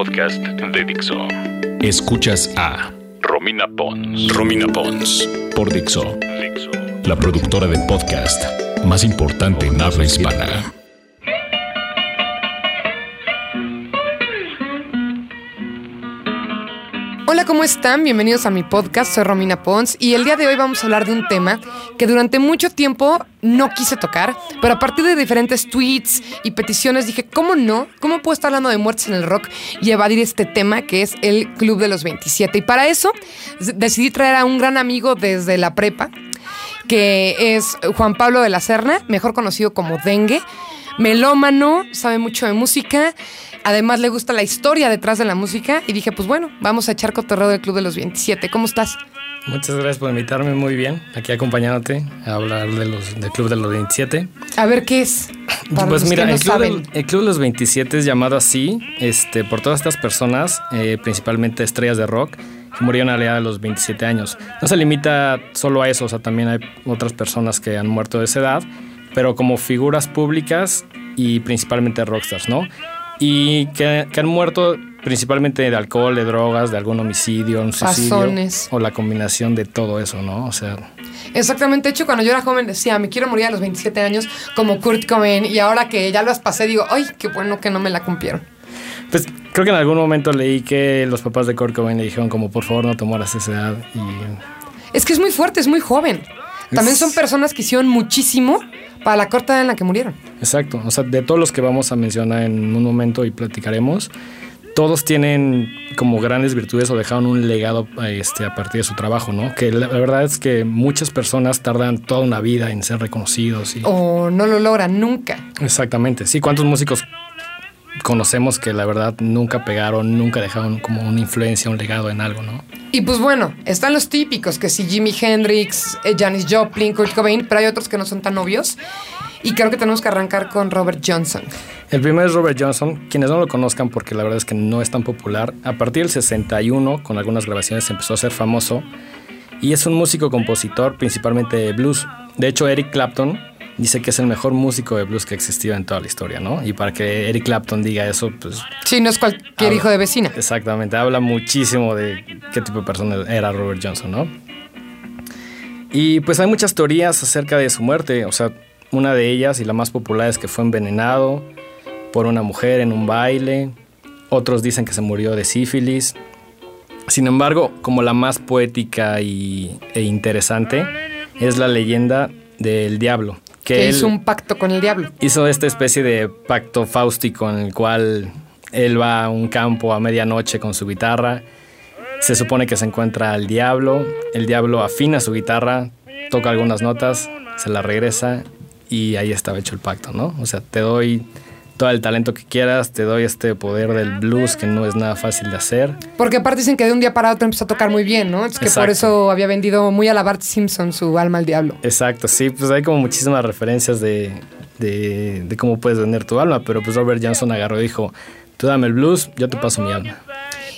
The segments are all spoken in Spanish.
podcast de Dixo. Escuchas a Romina Pons. Romina Pons. Por Dixo. Dixo. La productora de podcast más importante en habla hispana. Hola, ¿cómo están? Bienvenidos a mi podcast, soy Romina Pons y el día de hoy vamos a hablar de un tema que durante mucho tiempo no quise tocar, pero a partir de diferentes tweets y peticiones dije, ¿cómo no? ¿Cómo puedo estar hablando de muertes en el rock y evadir este tema que es el Club de los 27? Y para eso decidí traer a un gran amigo desde la prepa, que es Juan Pablo de la Serna, mejor conocido como Dengue, melómano, sabe mucho de música Además, le gusta la historia detrás de la música y dije, pues bueno, vamos a echar cotorreo del Club de los 27. ¿Cómo estás? Muchas gracias por invitarme, muy bien. Aquí acompañándote a hablar de los, del Club de los 27. A ver, ¿qué es? pues mira, el, Club el, Club de los 27 es llamado así este, por todas estas personas, eh, principalmente estrellas de rock, que murieron a la edad de los 27 años. No se limita solo a eso, o sea, también hay otras personas que han muerto de esa edad, pero como figuras públicas y principalmente rockstars, ¿no? Y que, han muerto principalmente de alcohol, de drogas, de algún homicidio, un suicidio. O la combinación de todo eso, ¿no? O sea. Exactamente. De hecho, cuando yo era joven decía, me quiero morir a los 27 años como Kurt Cobain. Y ahora que ya las pasé, digo, ay, qué bueno que no me la cumplieron. Pues creo que en algún momento leí que los papás de Kurt Cobain le dijeron como, por favor, no te mueras esa edad. Y... Es que es muy fuerte, es muy joven. También son personas que hicieron muchísimo para la corta en la que murieron. Exacto, o sea, de todos los que vamos a mencionar en un momento y platicaremos, todos tienen como grandes virtudes o dejaron un legado este, a partir de su trabajo, ¿no? Que la, verdad es que muchas personas tardan toda una vida en ser reconocidos. Y... O no lo logran nunca. Exactamente, sí, ¿cuántos músicos conocemos que la verdad nunca pegaron, nunca dejaron como una influencia, un legado en algo, ¿no? Y pues bueno, están los típicos, que si Jimi Hendrix, eh, Janis Joplin, Kurt Cobain, pero hay otros que no son tan obvios. Y creo que tenemos que arrancar con Robert Johnson. El primero es Robert Johnson. Quienes no lo conozcan, porque la verdad es que no es tan popular, a partir del 61, con algunas grabaciones, empezó a ser famoso. Y es un músico compositor, principalmente de blues. De hecho, Eric Clapton dice que es el mejor músico de blues que ha existido en toda la historia, ¿no? Y para que Eric Clapton diga eso, pues... Sí, no es cualquier hijo de vecina. Exactamente, habla muchísimo de qué tipo de persona era Robert Johnson, ¿no? Y pues hay muchas teorías acerca de su muerte, o sea, una de ellas y la más popular es que fue envenenado por una mujer en un baile, otros dicen que se murió de sífilis. Sin embargo, como la más poética y, e interesante es la leyenda del diablo, que, hizo un pacto con el diablo. Hizo esta especie de pacto fáustico en el cual él va a un campo a medianoche con su guitarra. Se supone que se encuentra al diablo. El diablo afina su guitarra, toca algunas notas, se la regresa y ahí estaba hecho el pacto, ¿no? O sea, te doy todo el talento que quieras, te doy este poder del blues que no es nada fácil de hacer. Porque aparte dicen que de un día para otro empezó a tocar muy bien, ¿no? Es que por eso había vendido muy a la Bart Simpson su alma al diablo. Exacto, sí, pues hay como muchísimas referencias de, de, de cómo puedes vender tu alma, pero pues Robert Johnson agarró y dijo, tú dame el blues, yo te paso mi alma.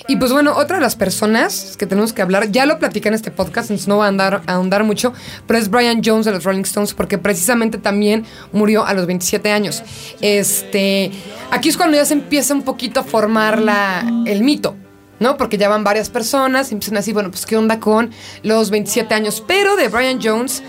Y pues bueno, otra de las personas que tenemos que hablar, ya lo platicé en este podcast, entonces no va a, andar, a ahondar mucho, pero es Brian Jones de los Rolling Stones, porque precisamente también murió a los 27 años. Este, aquí es cuando ya se empieza un poquito a formar la, el mito. ¿no? Porque ya van varias personas y empiezan así, bueno, pues qué onda con los 27 años. Pero de Brian Jones,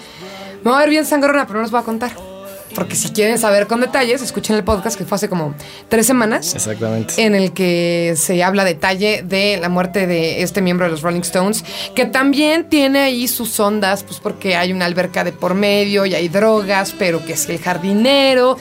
me va a ver bien sangrona, pero no les voy a contar porque si quieren saber con detalles, escuchen el podcast que fue hace como tres semanas. Exactamente. En el que se habla detalle de la muerte de este miembro de los Rolling Stones, que también tiene ahí sus ondas, pues porque hay una alberca de por medio y hay drogas, pero que si el jardinero,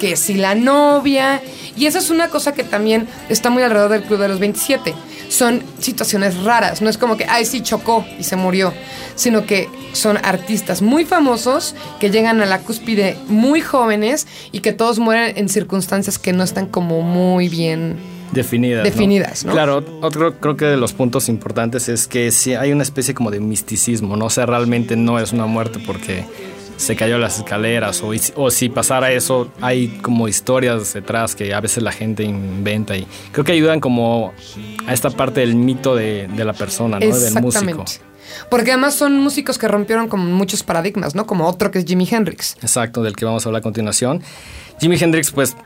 que si la novia. Y esa es una cosa que también está muy alrededor del Club de los 27 son situaciones raras. No es como que, ay, sí, chocó y se murió, sino que son artistas muy famosos que llegan a la cúspide muy jóvenes y que todos mueren en circunstancias que no están como muy bien definidas. Definidas, ¿no? Claro, otro creo que de los puntos importantes es que si hay una especie como de misticismo, ¿no? O sea, realmente no es una muerte porque se cayó las escaleras o, o, si pasara eso, hay como historias detrás que a veces la gente inventa y creo que ayudan como a esta parte del mito de, la persona, ¿no? Del músico. Porque además son músicos que rompieron con muchos paradigmas, ¿no? Como otro que es Jimi Hendrix. Exacto, del que vamos a hablar a continuación. Jimi Hendrix, pues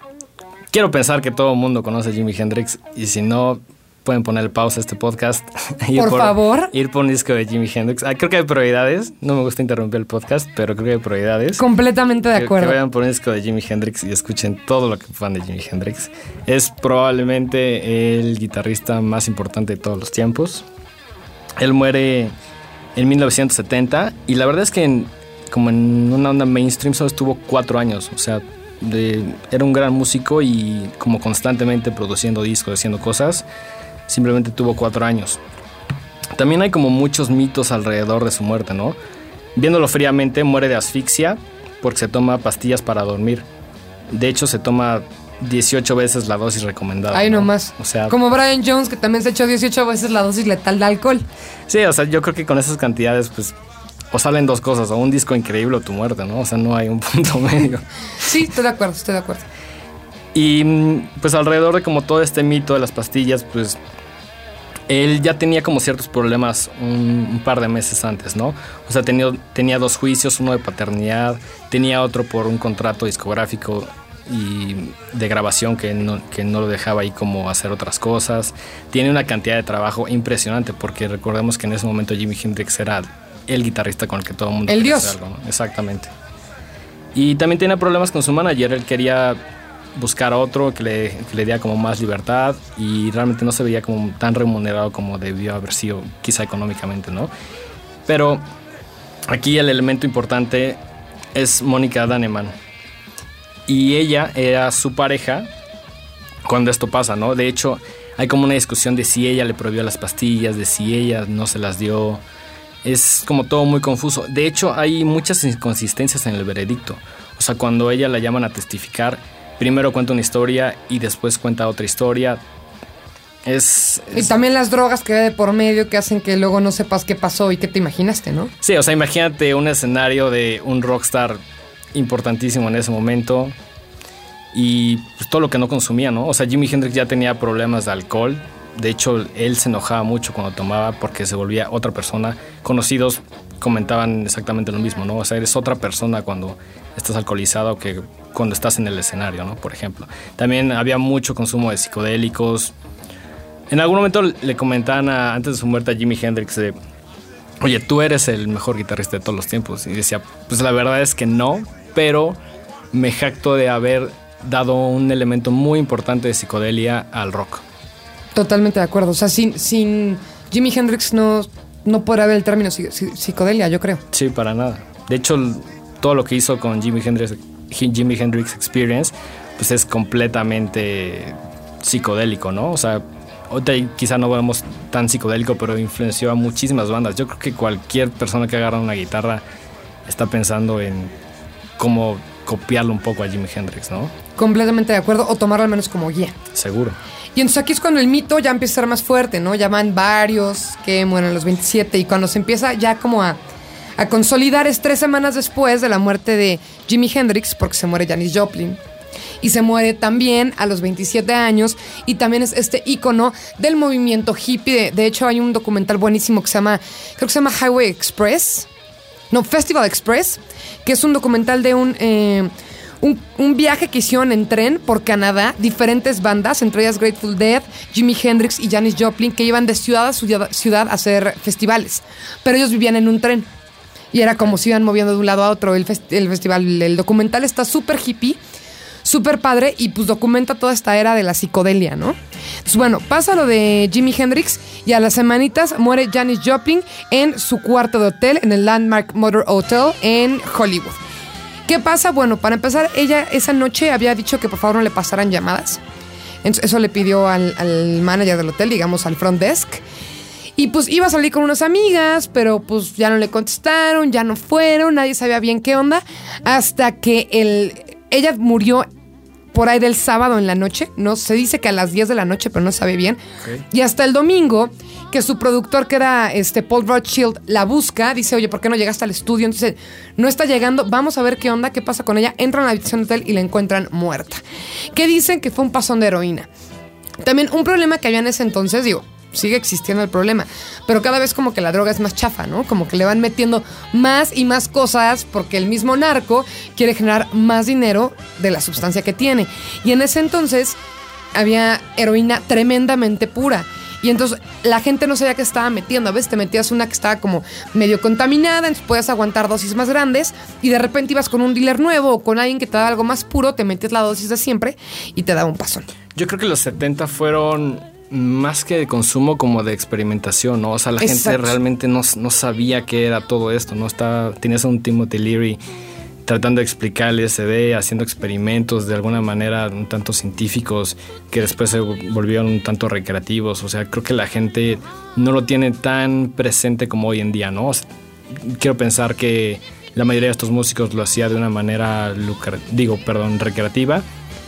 quiero pensar que todo el mundo conoce a Jimi Hendrix y si no, pueden ponerle pausa a este podcast. por, favor. Ir por un disco de Jimi Hendrix. Ah, creo que hay prioridades. No me gusta interrumpir el podcast, pero creo que hay prioridades. Completamente de acuerdo. Que, vayan por un disco de Jimi Hendrix y escuchen todo lo que fan de Jimi Hendrix. Es probablemente el guitarrista más importante de todos los tiempos. Él muere en 1970 y la verdad es que como en una onda mainstream solo estuvo cuatro años. O sea, era un gran músico y como constantemente produciendo discos, haciendo cosas simplemente tuvo cuatro años. También hay como muchos mitos alrededor de su muerte, ¿no? Viéndolo fríamente, muere de asfixia porque se toma pastillas para dormir. De hecho, se toma 18 veces la dosis recomendada. Ay, no más. O sea, como Brian Jones, que también se echó 18 veces la dosis letal de alcohol. Sí, o sea, yo creo que con esas cantidades, pues, o salen dos cosas, o un disco increíble o tu muerte, ¿no? O sea, no hay un punto medio. sí, estoy de acuerdo, estoy de acuerdo. Y pues alrededor de como todo este mito de las pastillas, pues él ya tenía como ciertos problemas un, par de meses antes, ¿no? O sea, tenía, tenía dos juicios, uno de paternidad, tenía otro por un contrato discográfico y de grabación que no, que no lo dejaba ahí como hacer otras cosas. Tiene una cantidad de trabajo impresionante porque recordemos que en ese momento Jimi Hendrix era el guitarrista con el que todo el mundo... El dios. Algo, Exactamente. Y también tenía problemas con su manager, él quería buscar otro que le, que le diera como más libertad y realmente no se veía como tan remunerado como debió haber sido quizá económicamente, ¿no? Pero aquí el elemento importante es Mónica Daneman y ella era su pareja cuando esto pasa, ¿no? De hecho, hay como una discusión de si ella le prohibió las pastillas, de si ella no se las dio. Es como todo muy confuso. De hecho, hay muchas inconsistencias en el veredicto. O sea, cuando ella la llaman a testificar, primero cuenta una historia y después cuenta otra historia. Es, Y también las drogas que hay de por medio que hacen que luego no sepas qué pasó y qué te imaginaste, ¿no? Sí, o sea, imagínate un escenario de un rockstar importantísimo en ese momento y pues, todo lo que no consumía, ¿no? O sea, Jimi Hendrix ya tenía problemas de alcohol. De hecho, él se enojaba mucho cuando tomaba porque se volvía otra persona. Conocidos comentaban exactamente lo mismo, ¿no? O sea, eres otra persona cuando estás alcoholizado que cuando estás en el escenario, ¿no? Por ejemplo. También había mucho consumo de psicodélicos. En algún momento le comentaban antes de su muerte a Jimi Hendrix oye, tú eres el mejor guitarrista de todos los tiempos. Y decía, pues la verdad es que no, pero me jacto de haber dado un elemento muy importante de psicodelia al rock. Totalmente de acuerdo. O sea, sin, sin Jimi Hendrix no, no podrá haber el término psicodelia, yo creo. Sí, para nada. De hecho, todo lo que hizo con Jimi Hendrix Jimi Hendrix Experience, pues es completamente psicodélico, ¿no? O sea, ahorita quizá no vemos tan psicodélico, pero influenció a muchísimas bandas. Yo creo que cualquier persona que agarra una guitarra está pensando en cómo copiarlo un poco a Jimi Hendrix, ¿no? Completamente de acuerdo, o tomarlo al menos como guía. Seguro. Y entonces aquí es cuando el mito ya empieza a ser más fuerte, ¿no? Ya van varios que mueren a los 27 y cuando se empieza ya como a a consolidar es tres semanas después de la muerte de Jimi Hendrix, porque se muere Janis Joplin. Y se muere también a los 27 años y también es este icono del movimiento hippie. De, hecho, hay un documental buenísimo que se llama, creo que se llama Highway Express, no, Festival Express, que es un documental de un, eh, un, viaje que hicieron en tren por Canadá, diferentes bandas, entre ellas Grateful Dead, Jimi Hendrix y Janis Joplin, que iban de ciudad a ciudad a hacer festivales. Pero ellos vivían en un tren y era como si iban moviendo de un lado a otro el, festival. El documental está súper hippie, súper padre y pues documenta toda esta era de la psicodelia, ¿no? Entonces, bueno, pasa lo de Jimi Hendrix y a las semanitas muere Janis Joplin en su cuarto de hotel en el Landmark Motor Hotel en Hollywood. ¿Qué pasa? Bueno, para empezar, ella esa noche había dicho que por favor no le pasaran llamadas. Eso le pidió al, al manager del hotel, digamos, al front desk. Y pues iba a salir con unas amigas, pero pues ya no le contestaron, ya no fueron, nadie sabía bien qué onda, hasta que el, ella murió por ahí del sábado en la noche, no se dice que a las 10 de la noche, pero no sabe bien. Y hasta el domingo, que su productor, que era este Paul Rothschild, la busca, dice, oye, ¿por qué no llegaste al estudio? Entonces, no está llegando, vamos a ver qué onda, qué pasa con ella. Entran a la habitación de hotel y la encuentran muerta. ¿Qué dicen? Que fue un pasón de heroína. También un problema que había en ese entonces, digo, sigue existiendo el problema. Pero cada vez como que la droga es más chafa, ¿no? Como que le van metiendo más y más cosas porque el mismo narco quiere generar más dinero de la sustancia que tiene. Y en ese entonces había heroína tremendamente pura. Y entonces la gente no sabía qué estaba metiendo. A veces te metías una que estaba como medio contaminada, entonces podías aguantar dosis más grandes y de repente ibas con un dealer nuevo o con alguien que te daba algo más puro, te metías la dosis de siempre y te daba un pasón. Yo creo que los 70 fueron más que de consumo como de experimentación, ¿no? O sea, la gente realmente no, no, sabía qué era todo esto, ¿no? Estaba, tenías un Timothy Leary tratando de explicar el LSD, haciendo experimentos de alguna manera un tanto científicos que después se volvieron un tanto recreativos. O sea, creo que la gente no lo tiene tan presente como hoy en día, ¿no? quiero pensar que la mayoría de estos músicos lo hacía de una manera, digo, perdón, recreativa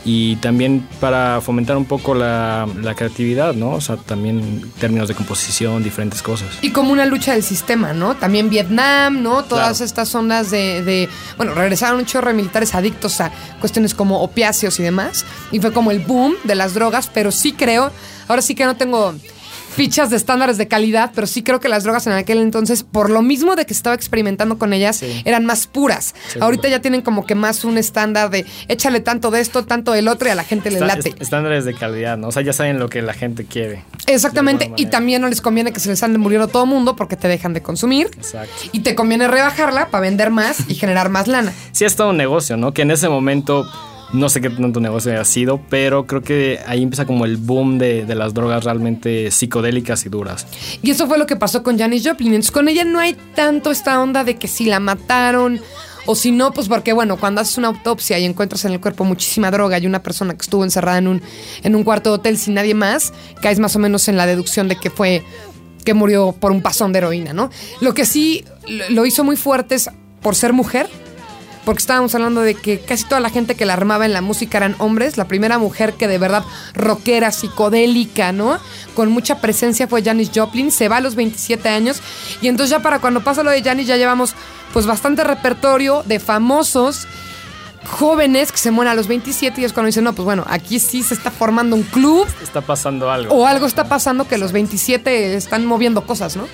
y también para fomentar un poco la, creatividad, ¿no? O sea, también términos de composición, diferentes cosas. Y como una lucha del sistema, ¿no? También Vietnam, ¿no? Todas estas ondas de, de, bueno, regresaron un chorro de militares adictos a cuestiones como opiáceos y demás, y fue como el boom de las drogas, pero sí creo, ahora sí que no tengo fichas de estándares de calidad, pero sí creo que las drogas en aquel entonces, por lo mismo de que estaba experimentando con ellas, eran más puras. Ahorita ya tienen como que más un estándar de échale tanto de esto, tanto del otro y a la gente le late. estándares de calidad, ¿no? O sea, ya saben lo que la gente quiere. Exactamente, y también no les conviene que se les ande muriendo todo el mundo porque te dejan de consumir. Exacto. Y te conviene rebajarla para vender más y generar más lana. Sí, es todo un negocio, ¿no? Que en ese momento no sé qué tanto negocio ha sido, pero creo que ahí empieza como el boom de, las drogas realmente psicodélicas y duras. Y eso fue lo que pasó con Janis Joplin. Entonces con ella no hay tanto esta onda de que si la mataron o si no, pues porque bueno, cuando haces una autopsia y encuentras en el cuerpo muchísima droga y una persona que estuvo encerrada en un, en un cuarto de hotel sin nadie más, caes más o menos en la deducción de que fue que murió por un pasón de heroína, ¿no? Lo que sí lo hizo muy fuerte es por ser mujer porque estábamos hablando de que casi toda la gente que la armaba en la música eran hombres. La primera mujer que de verdad rockera, psicodélica, ¿no? Con mucha presencia fue Janis Joplin. Se va a los 27 años. Y entonces ya para cuando pasa lo de Janis ya llevamos pues bastante repertorio de famosos jóvenes que se mueren a los 27 y es cuando dicen, no, pues bueno, aquí sí se está formando un club. Está pasando algo. O algo está pasando que los 27 están moviendo cosas, ¿no?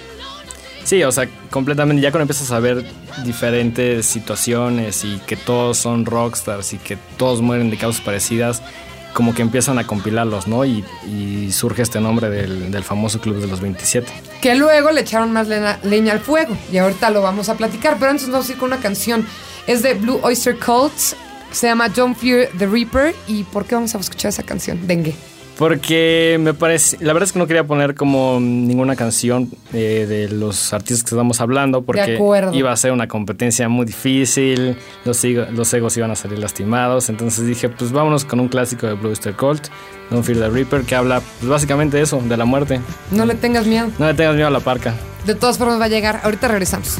Sí, o sea, completamente. Ya cuando empiezas a ver diferentes situaciones y que todos son rockstars y que todos mueren de causas parecidas, como que empiezan a compilarlos, ¿no? Y, surge este nombre del, famoso Club de los 27. Que luego le echaron más leña, al fuego y ahorita lo vamos a platicar, pero antes vamos a ir con una canción. Es de Blue Oyster Cult, se llama Don't Fear the Reaper. ¿Y por qué vamos a escuchar esa canción? Dengue. Porque me parece, la verdad es que no quería poner como ninguna canción eh, de los artistas que estamos hablando, porque iba a ser una competencia muy difícil, los, los egos iban a salir lastimados, entonces dije, pues vámonos con un clásico de Blue Oyster Cult, Don't Fear the Reaper, que habla pues, básicamente de eso, de la muerte. No le tengas miedo. No le tengas miedo a la parca. De todas formas va a llegar, ahorita regresamos.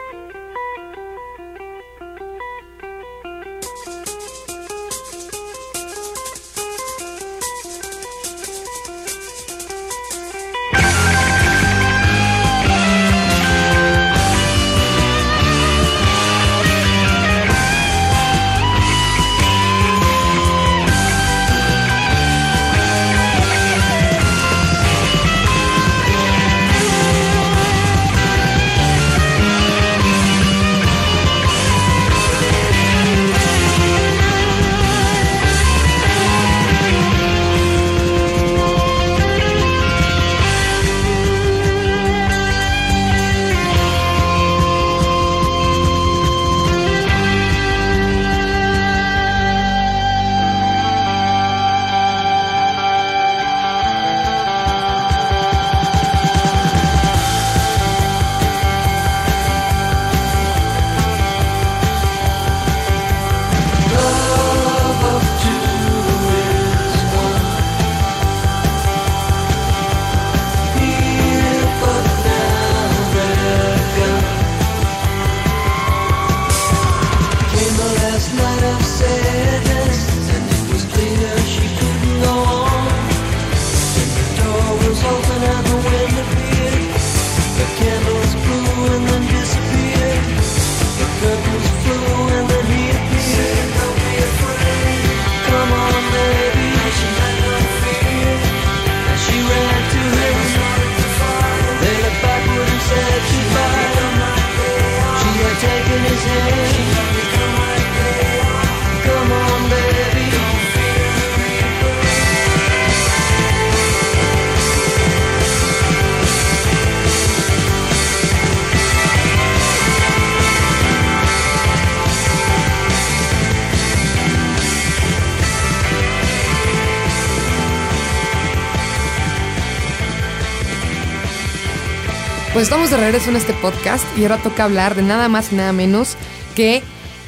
Pues estamos de regreso en este podcast y ahora toca hablar de nada más y nada menos que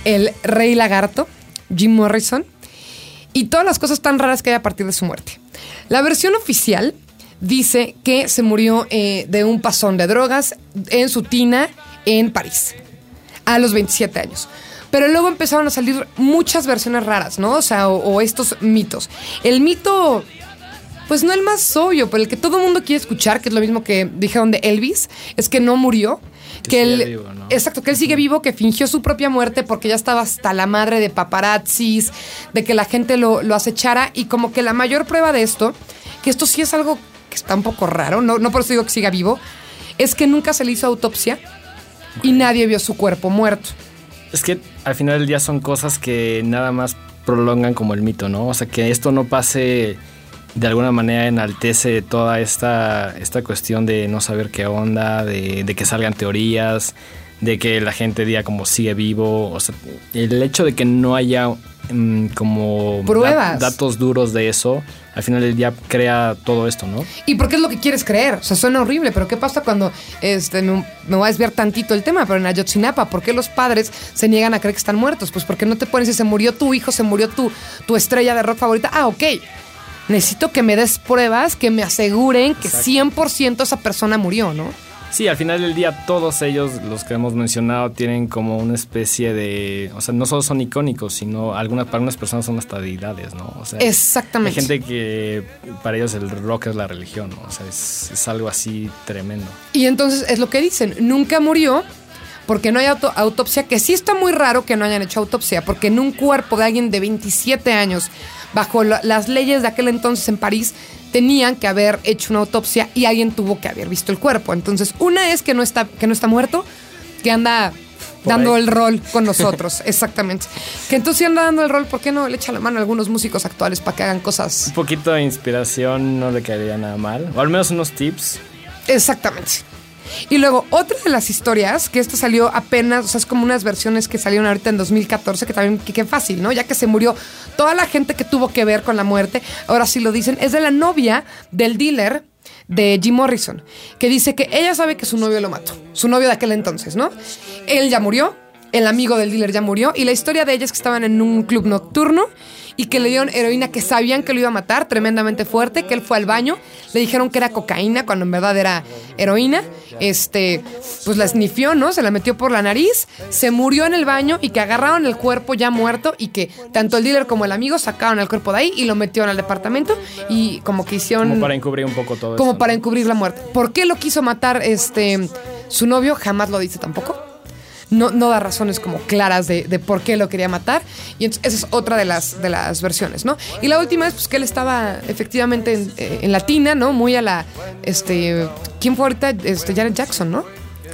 el rey lagarto, Jim Morrison, y todas las cosas tan raras que hay a partir de su muerte. La versión oficial dice que se murió eh, de un pasón de drogas en su tina en París, a los 27 años. Pero luego empezaron a salir muchas versiones raras, ¿no? O sea, o estos mitos. El mito pues no el más obvio, pero el que todo el mundo quiere escuchar, que es lo mismo que dijeron de Elvis, es que no murió. Que, él, exacto, que él sigue vivo, que fingió su propia muerte porque ya estaba hasta la madre de paparazzis, de que la gente lo, acechara y como que la mayor prueba de esto, que esto sí es algo que está un poco raro, no, no por eso digo que siga vivo, es que nunca se le hizo autopsia y nadie vio su cuerpo muerto. Es que al final del día son cosas que nada más prolongan como el mito, ¿no? O sea, que esto no pase de alguna manera enaltece toda esta, esta cuestión de no saber qué onda, de, que salgan teorías, de que la gente diga como sigue vivo. O sea, el hecho de que no haya mm, como pruebas, datos duros de eso, al final del día crea todo esto, ¿no? ¿Y por qué es lo que quieres creer? O sea, suena horrible, pero ¿qué pasa cuando este, me, voy a desviar tantito el tema? Pero en Ayotzinapa, ¿por qué los padres se niegan a creer que están muertos? Pues porque no te pones si se murió tu hijo, se murió tu, tu estrella de rock favorita. Ah, ok necesito que me des pruebas que me aseguren que 100% esa persona murió, ¿no? Sí, al final del día todos ellos, los que hemos mencionado, tienen como una especie de, o sea, no solo son icónicos, sino algunas para unas personas son hasta deidades, ¿no? O sea, Exactamente. Hay gente que para ellos el rock es la religión, ¿no? O sea, es, es algo así tremendo. Y entonces es lo que dicen, nunca murió, porque no hay autopsia, que sí está muy raro que no hayan hecho autopsia, porque en un cuerpo de alguien de 27 años bajo las leyes de aquel entonces en París, tenían que haber hecho una autopsia y alguien tuvo que haber visto el cuerpo. Entonces, una es que no está, que no está muerto, que anda dando el rol con nosotros, exactamente. Que entonces si anda dando el rol, ¿por qué no le echa la mano a algunos músicos actuales para que hagan cosas? Un poquito de inspiración no le caería nada mal, o al menos unos tips. Exactamente. Y luego, otra de las historias, que esta salió apenas, o sea, es como unas versiones que salieron ahorita en 2014, que también, que, fácil, ¿no? Ya que se murió toda la gente que tuvo que ver con la muerte, ahora sí lo dicen, es de la novia del dealer de Jim Morrison, que dice que ella sabe que su novio lo mató, su novio de aquel entonces, ¿no? Él ya murió, el amigo del dealer ya murió, y la historia de ella es que estaban en un club nocturno y que le dieron heroína que sabían que lo iba a matar, tremendamente fuerte, que él fue al baño, le dijeron que era cocaína cuando en verdad era heroína, este, pues la snifió, ¿no? Se la metió por la nariz, se murió en el baño y que agarraron el cuerpo ya muerto y que tanto el dealer como el amigo sacaron el cuerpo de ahí y lo metieron al departamento y como que hicieron... Como para encubrir un poco todo Como para encubrir la muerte. ¿Por qué lo quiso matar este su novio? Jamás lo dice tampoco no, no da razones como claras de, por qué lo quería matar. Y entonces esa es otra de las, de las versiones, ¿no? Y la última es pues, que él estaba efectivamente en, eh, en latina, ¿no? Muy a la, este, ¿quién fue ahorita? Este, Janet Jackson, ¿no?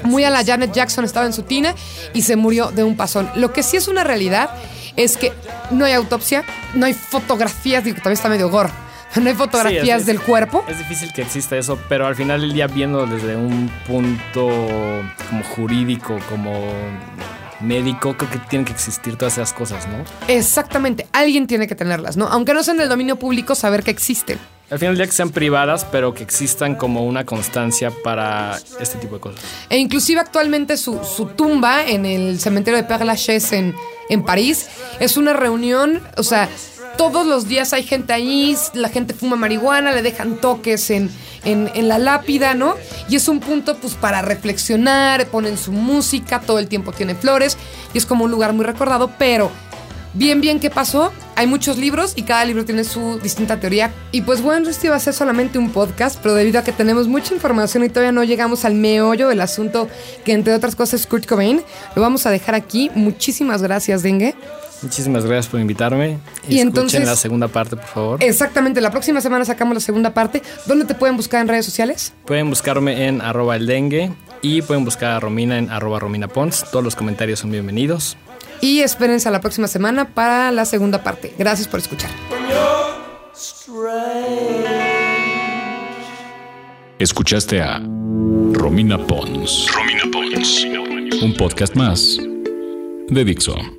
Muy a la Janet Jackson estaba en su tina y se murió de un pasón. Lo que sí es una realidad es que no hay autopsia, no hay fotografías, digo, también está medio gore no hay fotografías del cuerpo. Es difícil que exista eso, pero al final del día viendo desde un punto como jurídico, como médico, creo que tienen que existir todas esas cosas, ¿no? Exactamente, alguien tiene que tenerlas, ¿no? Aunque no sean del dominio público, saber que existen. Al final del día que sean privadas, pero que existan como una constancia para este tipo de cosas. E inclusive actualmente su, su tumba en el cementerio de Père Lachaise en, en París es una reunión, o sea, todos los días hay gente ahí, la gente fuma marihuana, le dejan toques en, en, la lápida, ¿no? Y es un punto pues para reflexionar, ponen su música, todo el tiempo tiene flores y es como un lugar muy recordado, pero bien, bien, ¿qué pasó? Hay muchos libros y cada libro tiene su distinta teoría. Y pues bueno, este iba a ser solamente un podcast, pero debido a que tenemos mucha información y todavía no llegamos al meollo del asunto, que entre otras cosas es Kurt Cobain, lo vamos a dejar aquí. Muchísimas gracias, Dengue. Muchísimas gracias por invitarme. Y, y entonces, la segunda parte, por favor. Exactamente, la próxima semana sacamos la segunda parte. ¿Dónde te pueden buscar en redes sociales? Pueden buscarme en arroba el dengue y pueden buscar a Romina en arroba Romina Pons. Todos los comentarios son bienvenidos. Y espérense a la próxima semana para la segunda parte. Gracias por escuchar. Escuchaste a Romina Pons. Romina Pons. Un podcast más de Dixo.